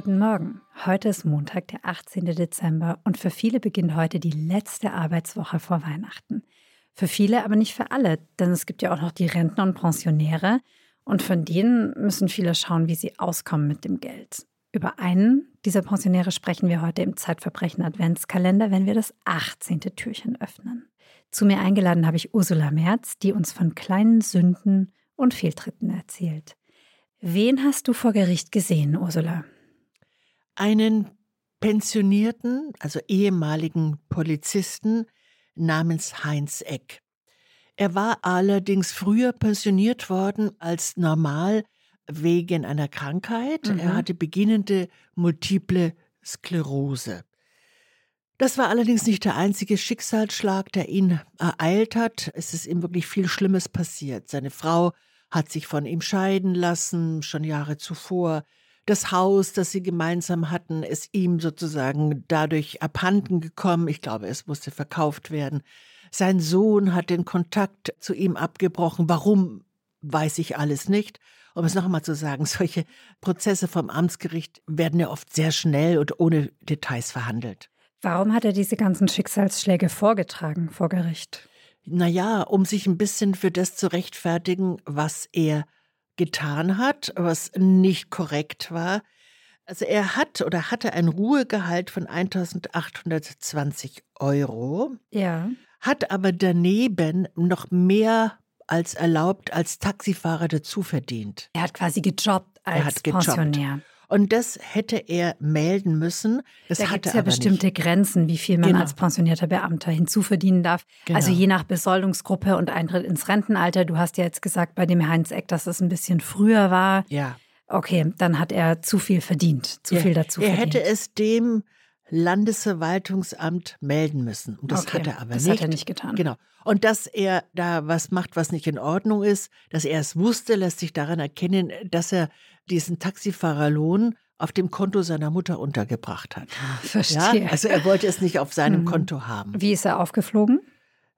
Guten Morgen. Heute ist Montag, der 18. Dezember und für viele beginnt heute die letzte Arbeitswoche vor Weihnachten. Für viele, aber nicht für alle, denn es gibt ja auch noch die Rentner und Pensionäre und von denen müssen viele schauen, wie sie auskommen mit dem Geld. Über einen dieser Pensionäre sprechen wir heute im Zeitverbrechen Adventskalender, wenn wir das 18. Türchen öffnen. Zu mir eingeladen habe ich Ursula Merz, die uns von kleinen Sünden und Fehltritten erzählt. Wen hast du vor Gericht gesehen, Ursula? Einen pensionierten, also ehemaligen Polizisten namens Heinz Eck. Er war allerdings früher pensioniert worden als normal wegen einer Krankheit. Mhm. Er hatte beginnende multiple Sklerose. Das war allerdings nicht der einzige Schicksalsschlag, der ihn ereilt hat. Es ist ihm wirklich viel Schlimmes passiert. Seine Frau hat sich von ihm scheiden lassen, schon Jahre zuvor. Das Haus, das sie gemeinsam hatten, ist ihm sozusagen dadurch abhanden gekommen. Ich glaube, es musste verkauft werden. Sein Sohn hat den Kontakt zu ihm abgebrochen. Warum, weiß ich alles nicht. Um es noch einmal zu sagen, solche Prozesse vom Amtsgericht werden ja oft sehr schnell und ohne Details verhandelt. Warum hat er diese ganzen Schicksalsschläge vorgetragen vor Gericht? naja, um sich ein bisschen für das zu rechtfertigen, was er getan hat, was nicht korrekt war. Also er hat oder hatte ein Ruhegehalt von 1820 Euro. Ja. Hat aber daneben noch mehr als erlaubt als Taxifahrer dazu verdient. Er hat quasi gejobbt als er hat gejobbt. Pensionär. Und das hätte er melden müssen. Das da gibt es ja bestimmte nicht. Grenzen, wie viel man genau. als pensionierter Beamter hinzuverdienen darf. Genau. Also je nach Besoldungsgruppe und Eintritt ins Rentenalter. Du hast ja jetzt gesagt bei dem Heinz Eck, dass es ein bisschen früher war. Ja. Okay, dann hat er zu viel verdient, zu ja. viel dazu er verdient. Er hätte es dem Landesverwaltungsamt melden müssen. Und das okay, hat er aber das nicht. Das hat er nicht getan. Genau. Und dass er da was macht, was nicht in Ordnung ist, dass er es wusste, lässt sich daran erkennen, dass er diesen Taxifahrerlohn auf dem Konto seiner Mutter untergebracht hat. Verstehe. Ja, also er wollte es nicht auf seinem mhm. Konto haben. Wie ist er aufgeflogen?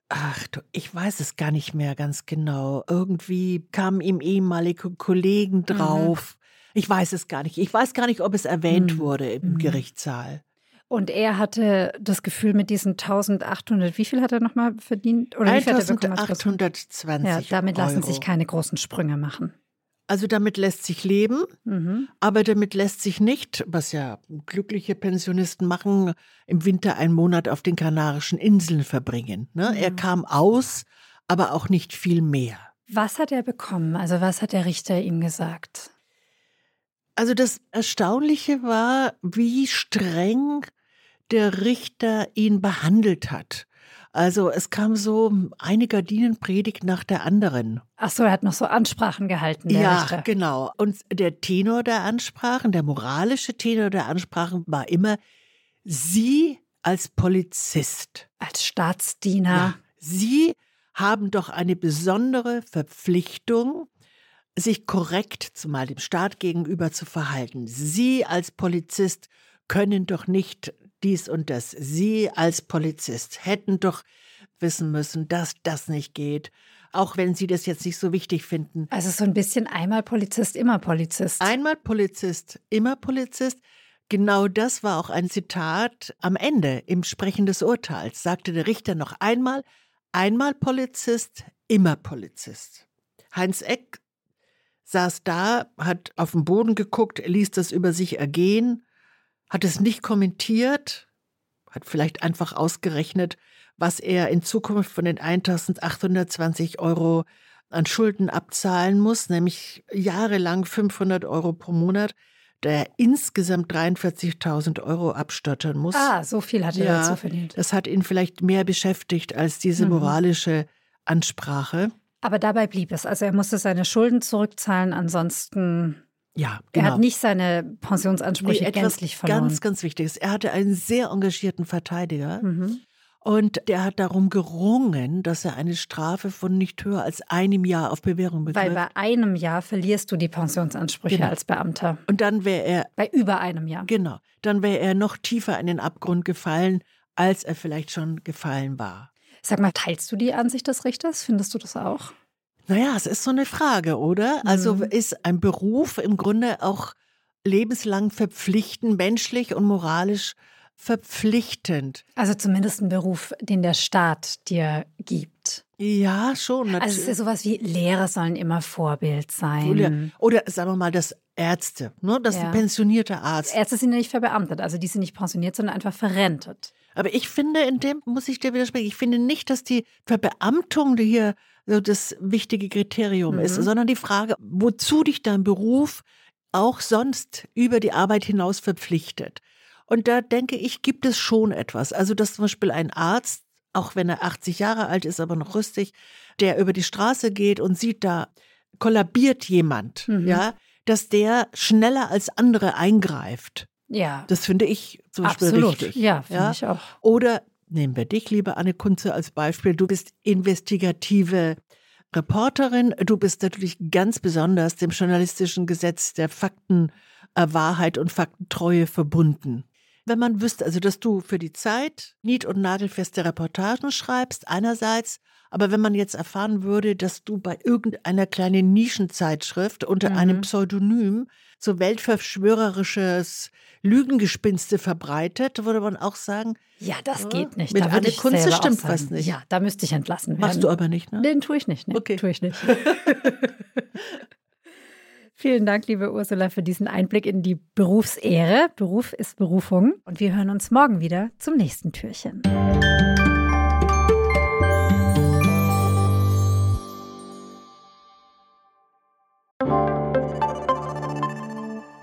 Ach, du, ich weiß es gar nicht mehr ganz genau. Irgendwie kamen ihm ehemalige Kollegen mhm. drauf. Mhm. Ich weiß es gar nicht. Ich weiß gar nicht, ob es erwähnt mhm. wurde im mhm. Gerichtssaal. Und er hatte das Gefühl mit diesen 1800, wie viel hat er nochmal verdient? Oder 1820 Ja, damit Euro. lassen sich keine großen Sprünge machen. Also damit lässt sich leben, mhm. aber damit lässt sich nicht, was ja glückliche Pensionisten machen, im Winter einen Monat auf den Kanarischen Inseln verbringen. Ne? Mhm. Er kam aus, aber auch nicht viel mehr. Was hat er bekommen? Also was hat der Richter ihm gesagt? Also das Erstaunliche war, wie streng der Richter ihn behandelt hat. Also es kam so eine Gardinenpredigt nach der anderen. Ach so, er hat noch so Ansprachen gehalten. Der ja, Richter. genau. Und der Tenor der Ansprachen, der moralische Tenor der Ansprachen war immer, Sie als Polizist. Als Staatsdiener. Ja, Sie haben doch eine besondere Verpflichtung, sich korrekt zumal dem Staat gegenüber zu verhalten. Sie als Polizist können doch nicht dies und das. Sie als Polizist hätten doch wissen müssen, dass das nicht geht. Auch wenn Sie das jetzt nicht so wichtig finden. Also so ein bisschen einmal Polizist, immer Polizist. Einmal Polizist, immer Polizist. Genau das war auch ein Zitat am Ende im Sprechen des Urteils. Sagte der Richter noch einmal, einmal Polizist, immer Polizist. Heinz Eck saß da, hat auf den Boden geguckt, ließ das über sich ergehen hat es nicht kommentiert, hat vielleicht einfach ausgerechnet, was er in Zukunft von den 1820 Euro an Schulden abzahlen muss, nämlich jahrelang 500 Euro pro Monat, der insgesamt 43.000 Euro abstottern muss. Ah, so viel hat er ja, dazu verdient. Das hat ihn vielleicht mehr beschäftigt als diese mhm. moralische Ansprache. Aber dabei blieb es. Also er musste seine Schulden zurückzahlen, ansonsten ja, genau. Er hat nicht seine Pensionsansprüche nee, gänzlich verloren. Ganz, ganz Wichtiges. Er hatte einen sehr engagierten Verteidiger. Mhm. Und der hat darum gerungen, dass er eine Strafe von nicht höher als einem Jahr auf Bewährung bekommt. Weil bei einem Jahr verlierst du die Pensionsansprüche genau. als Beamter. Und dann wäre er. Bei über einem Jahr. Genau. Dann wäre er noch tiefer in den Abgrund gefallen, als er vielleicht schon gefallen war. Sag mal, teilst du die Ansicht des Richters? Findest du das auch? Naja, es ist so eine Frage, oder? Also mhm. ist ein Beruf im Grunde auch lebenslang verpflichtend, menschlich und moralisch verpflichtend. Also zumindest ein Beruf, den der Staat dir gibt. Ja, schon. Also es ist ja sowas wie Lehrer sollen immer Vorbild sein. Oder, oder sagen wir mal, das Ärzte, ne? das ist Ja. ein pensionierter Arzt. Ärzte sind ja nicht verbeamtet, also die sind nicht pensioniert, sondern einfach verrentet. Aber ich finde, in dem muss ich dir widersprechen, ich finde nicht, dass die Verbeamtung die hier so das wichtige Kriterium ist, Mhm. sondern die Frage, wozu dich dein Beruf auch sonst über die Arbeit hinaus verpflichtet. Und da denke ich, gibt es schon etwas. Also, dass zum Beispiel ein Arzt, auch wenn er 80 Jahre alt ist, aber noch rüstig, der über die Straße geht und sieht, da kollabiert jemand, Mhm. ja, dass der schneller als andere eingreift. Ja, Das finde ich zum Beispiel absolut. richtig. Ja, finde Ja? ich auch. Oder nehmen wir dich, liebe Anne Kunze, als Beispiel. Du bist investigative Reporterin. Du bist natürlich ganz besonders dem journalistischen Gesetz der Fakten, äh, und Faktentreue verbunden. Wenn man wüsste, also dass du für die Zeit nied- und nagelfeste Reportagen schreibst, einerseits, aber wenn man jetzt erfahren würde, dass du bei irgendeiner kleinen Nischenzeitschrift unter Mhm. einem Pseudonym so weltverschwörerisches Lügengespinste verbreitet, würde man auch sagen, Ja, das Ja, geht nicht. mit da würde Anne Kunze auch stimmt was nicht. Ja, da müsste ich entlassen werden. machst du aber nicht, ne? Den tue ich nicht. Nee, Okay. Tue ich nicht. Vielen Dank, liebe Ursula, für diesen Einblick in die Berufsehre. Beruf ist Berufung. Und wir hören uns morgen wieder zum nächsten Türchen.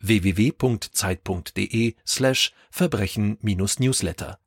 www.zeit.de slash Verbrechen-Newsletter